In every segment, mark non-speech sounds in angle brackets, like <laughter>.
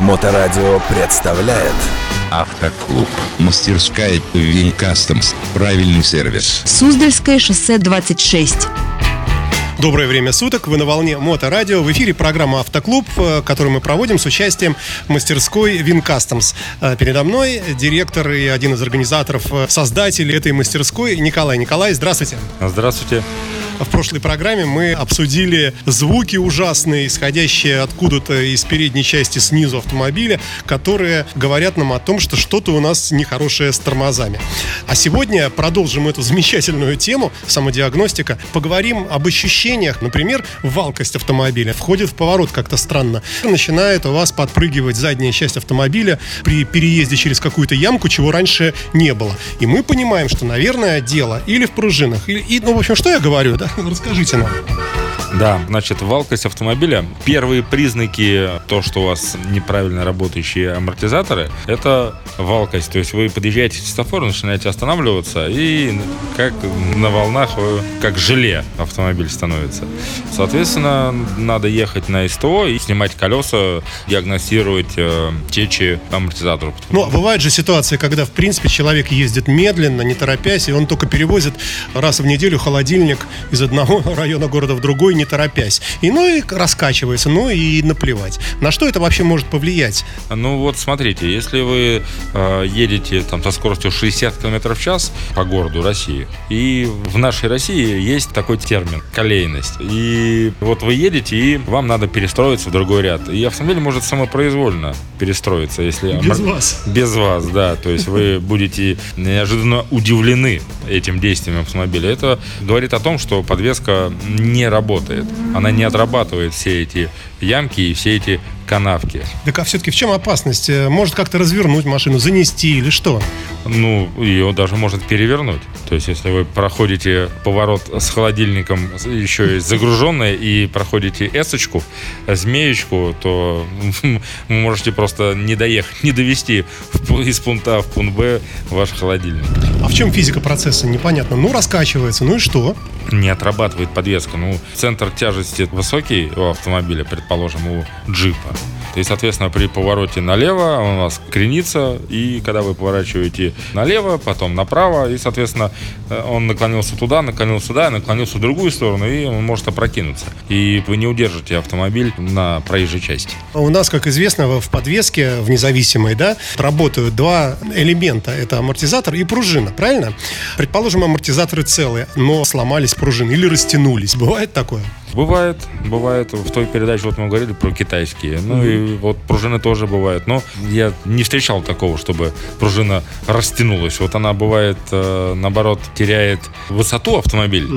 Моторадио представляет Автоклуб. Мастерская Вин Кастомс. Правильный сервис. Суздальское шоссе 26. Доброе время суток, вы на волне Моторадио. В эфире программа «Автоклуб», э, которую мы проводим с участием мастерской Вин Customs. Э, Передо мной директор и один из организаторов, э, создатель этой мастерской Николай. Николай, здравствуйте. Здравствуйте. В прошлой программе мы обсудили звуки ужасные, исходящие откуда-то из передней части снизу автомобиля, которые говорят нам о том, что что-то у нас нехорошее с тормозами. А сегодня продолжим эту замечательную тему, самодиагностика. Поговорим об ощущениях, например, валкость автомобиля. Входит в поворот как-то странно. Начинает у вас подпрыгивать задняя часть автомобиля при переезде через какую-то ямку, чего раньше не было. И мы понимаем, что, наверное, дело или в пружинах, или, и, ну, в общем, что я говорю, да? Расскажите нам. Да, значит, валкость автомобиля. Первые признаки, то, что у вас неправильно работающие амортизаторы, это валкость. То есть вы подъезжаете к светофору, начинаете останавливаться, и как на волнах, вы, как желе автомобиль становится. Соответственно, надо ехать на СТО и снимать колеса, диагностировать э, течи амортизаторов. Ну, а бывает же ситуация, когда, в принципе, человек ездит медленно, не торопясь, и он только перевозит раз в неделю холодильник из одного <laughs> района города в другой, не торопясь. И ну и раскачивается, ну и наплевать. На что это вообще может повлиять? Ну вот смотрите, если вы э, едете там со скоростью 60 км в час по городу России, и в нашей России есть такой термин колейность. И вот вы едете, и вам надо перестроиться в другой ряд. И автомобиль может самопроизвольно перестроиться, если Без вас. без вас, да. То есть вы <laughs> будете неожиданно удивлены этим действием автомобиля. Это говорит о том, что подвеска не работает. Она не отрабатывает все эти ямки и все эти канавки. Так а все-таки в чем опасность? Э, Может как-то развернуть машину, занести или что? Ну, ее даже может перевернуть. То есть, если вы проходите поворот с холодильником еще и загруженной и проходите эсочку, змеечку, то <laughs> вы можете просто не доехать, не довести из пункта А в пункт Б ваш холодильник. А в чем физика процесса? Непонятно. Ну, раскачивается, ну и что? Не отрабатывает подвеска. Ну, центр тяжести высокий у автомобиля, предположим, у джипа. И, соответственно, при повороте налево он у вас кренится, и когда вы поворачиваете налево, потом направо, и, соответственно, э, он наклонился туда, наклонился сюда, наклонился в другую сторону, и он может опрокинуться. И вы не удержите автомобиль на проезжей части. У нас, как известно, в подвеске, в независимой, да, работают два элемента. Это амортизатор и пружина, правильно? Предположим, амортизаторы целые, но сломались пружины или растянулись. Бывает такое? Бывает, бывает. В той передаче вот мы говорили про китайские. Ну и вот пружины тоже бывают. Но я не встречал такого, чтобы пружина растянулась. Вот она бывает, э, наоборот, теряет высоту автомобиль.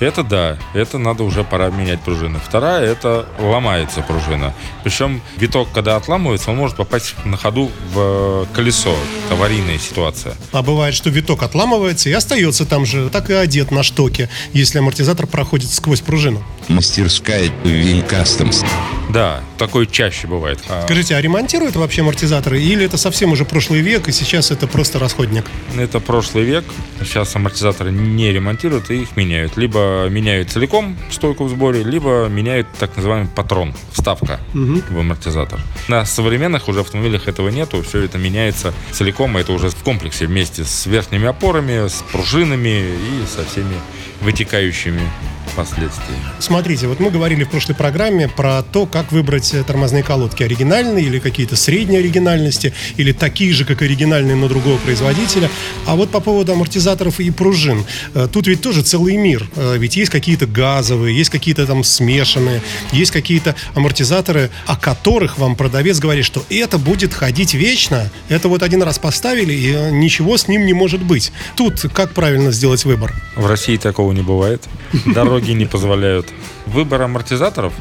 Это да, это надо уже пора менять пружины. Вторая, это ломается пружина. Причем виток, когда отламывается, он может попасть на ходу в колесо. Это аварийная ситуация. А бывает, что виток отламывается и остается там же, так и одет на штоке, если амортизатор проходит сквозь пружину. Мастерская Вин Кастомс. Да, такое чаще бывает. А, Скажите, а ремонтируют вообще амортизаторы? Или это совсем уже прошлый век, и сейчас это просто расходник? Это прошлый век. Сейчас амортизаторы не ремонтируют и их меняют. Либо меняют целиком стойку в сборе, либо меняют так называемый патрон, вставка в амортизатор. На современных уже автомобилях этого нету. Все это меняется целиком, и это уже в комплексе вместе с верхними опорами, с пружинами и со всеми вытекающими последствиями. Смотрите, вот мы говорили в прошлой программе про то, как выбрать э, тормозные колодки. Оригинальные или какие-то средней оригинальности, или такие же, как оригинальные, но другого производителя. А вот по поводу амортизаторов и пружин. э, Тут ведь тоже целый мир. Э, Ведь есть какие-то газовые, есть какие-то там смешанные, есть какие-то амортизаторы, о которых вам продавец говорит, что это будет ходить вечно. Это вот один раз поставили, и ничего с ним не может быть. Тут как правильно сделать выбор? В России такого не бывает. Дороги не позволяют. Выбор амортизаторов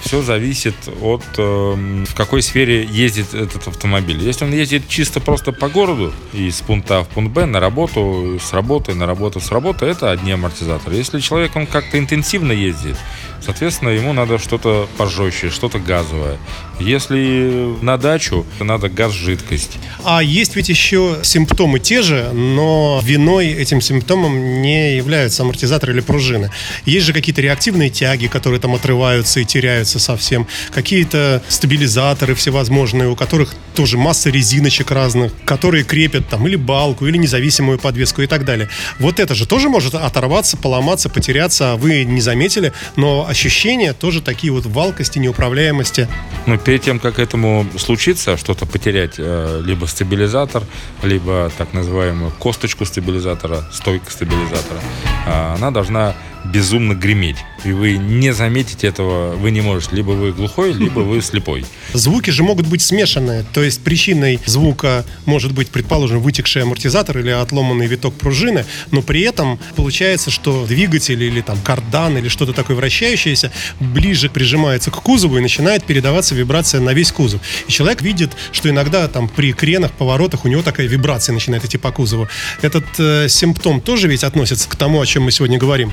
все зависит от эм, в какой сфере ездит этот автомобиль. Если он ездит чисто просто по городу из пункта А в пункт Б на работу, с работы на работу, с работы, это одни амортизаторы. Если человек он как-то интенсивно ездит, соответственно, ему надо что-то пожестче, что-то газовое. Если на дачу, то надо газ-жидкость. А есть ведь еще симптомы те же, но виной этим симптомом не являются амортизаторы или пружины. Есть же какие-то реактивные тяги, которые там отрываются и теряются совсем, какие-то стабилизаторы всевозможные, у которых тоже масса резиночек разных, которые крепят там или балку, или независимую подвеску и так далее. Вот это же тоже может оторваться, поломаться, потеряться, а вы не заметили, но ощущения тоже такие вот валкости, неуправляемости. Но перед тем, как этому случится, что-то потерять, э, либо стабилизатор, либо так называемую косточку стабилизатора, стойка стабилизатора, э, она должна безумно греметь. И вы не заметите этого, вы не можете. Либо вы глухой, либо вы слепой. Звуки же могут быть смешанные. То есть причиной звука может быть, предположим, вытекший амортизатор или отломанный виток пружины, но при этом получается, что двигатель или там кардан или что-то такое вращающееся ближе прижимается к кузову и начинает передаваться вибрация на весь кузов. И человек видит, что иногда там при кренах, поворотах у него такая вибрация начинает идти по кузову. Этот э, симптом тоже ведь относится к тому, о чем мы сегодня говорим.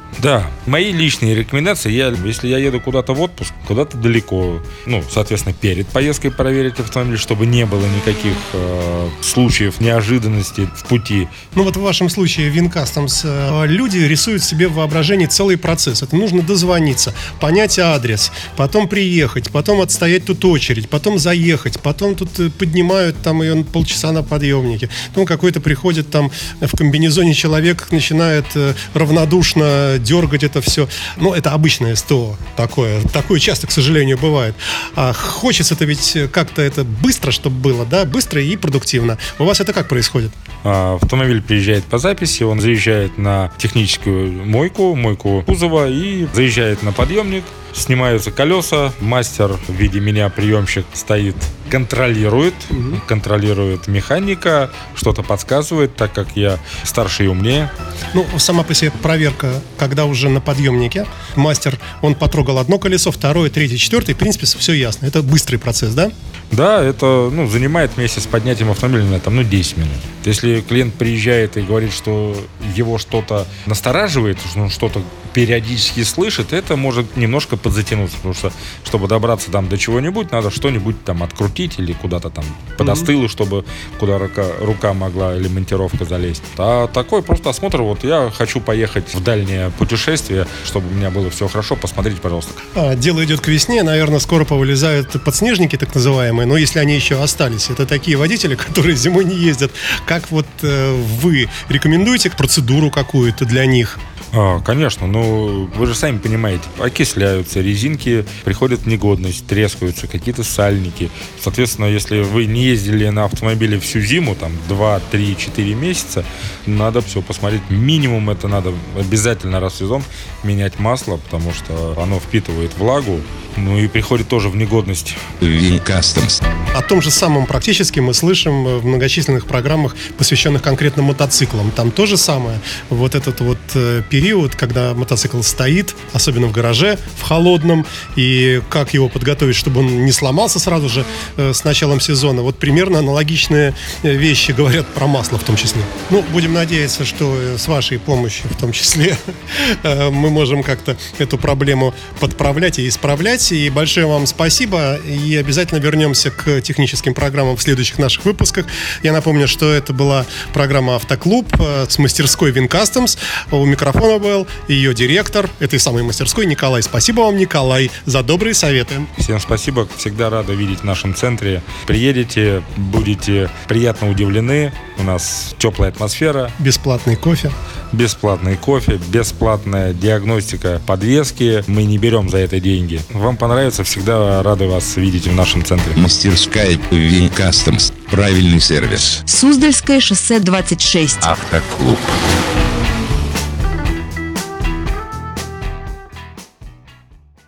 Да, мои личные рекомендации, я, если я еду куда-то в отпуск, куда-то далеко, ну, соответственно, перед поездкой проверить автомобиль, чтобы не было никаких э, случаев неожиданностей в пути. Ну вот в вашем случае Винкастомс, э, люди рисуют себе в воображении целый процесс. Это нужно дозвониться, понять адрес, потом приехать, потом отстоять тут очередь, потом заехать, потом тут э, поднимают там ее полчаса на подъемнике. Потом какой-то приходит там в комбинезоне человек, начинает э, равнодушно дергать это все. Ну, это обычное СТО такое. Такое часто, к сожалению, бывает. А хочется-то ведь как-то это быстро, чтобы было, да, быстро и продуктивно. У вас это как происходит? А, автомобиль приезжает по записи, он заезжает на техническую мойку, мойку кузова и заезжает на подъемник, снимаются колеса, мастер в виде меня, приемщик, стоит, контролирует, угу. контролирует механика, что-то подсказывает, так как я старше и умнее. Ну, сама по себе проверка, когда уже на подъемнике мастер, он потрогал одно колесо, второе, третье, четвертое, в принципе, все ясно. Это быстрый процесс, да? Да, это ну, занимает вместе с поднятием автомобиля там, ну, 10 минут. Если клиент приезжает и говорит, что его что-то настораживает, что он что-то периодически слышит, это может немножко подзатянуться, потому что, чтобы добраться там до чего-нибудь, надо что-нибудь там открутить или куда-то там подостыло, mm-hmm. чтобы куда рука, рука могла или монтировка залезть. А такой просто осмотр, вот я хочу поехать в дальнее путешествие, чтобы у меня было все хорошо, посмотрите, пожалуйста. А, дело идет к весне, наверное, скоро повылезают подснежники, так называемые, но если они еще остались, это такие водители, <laughs> которые зимой не ездят. Как вот э, вы рекомендуете процедуру какую-то для них? А, конечно, но вы же сами понимаете, окисляются, резинки приходят в негодность, трескаются, какие-то сальники. Соответственно, если вы не ездили на автомобиле всю зиму, там 2, 3, 4 месяца, надо все посмотреть. Минимум это надо обязательно раз в сезон менять масло, потому что оно впитывает влагу, ну и приходит тоже в негодность. Вин Customs. О том же самом практически мы слышим в многочисленных программах, посвященных конкретно мотоциклам. Там то же самое. Вот этот вот э, период, когда мотоцикл стоит, особенно в гараже, в холодном, и как его подготовить, чтобы он не сломался сразу же э, с началом сезона. Вот примерно аналогичные э, вещи говорят про масло в том числе. Ну, будем надеяться, что с вашей помощью в том числе <laughs> мы можем как-то эту проблему подправлять и исправлять. И большое вам спасибо. И обязательно вернемся к техническим программам в следующих наших выпусках. Я напомню, что это была программа «Автоклуб» э, с мастерской Винкастомс. У микрофона был ее директор этой самой мастерской Николай. Спасибо вам, Николай, за добрые советы. Всем спасибо. Всегда рада видеть в нашем центре. Приедете, будете приятно удивлены. У нас теплая атмосфера. Бесплатный кофе. Бесплатный кофе, бесплатная диагностика подвески. Мы не берем за это деньги. Вам понравится, всегда рады вас видеть в нашем центре. Мастерская Вин Customs. Правильный сервис. Суздальское шоссе 26. Автоклуб.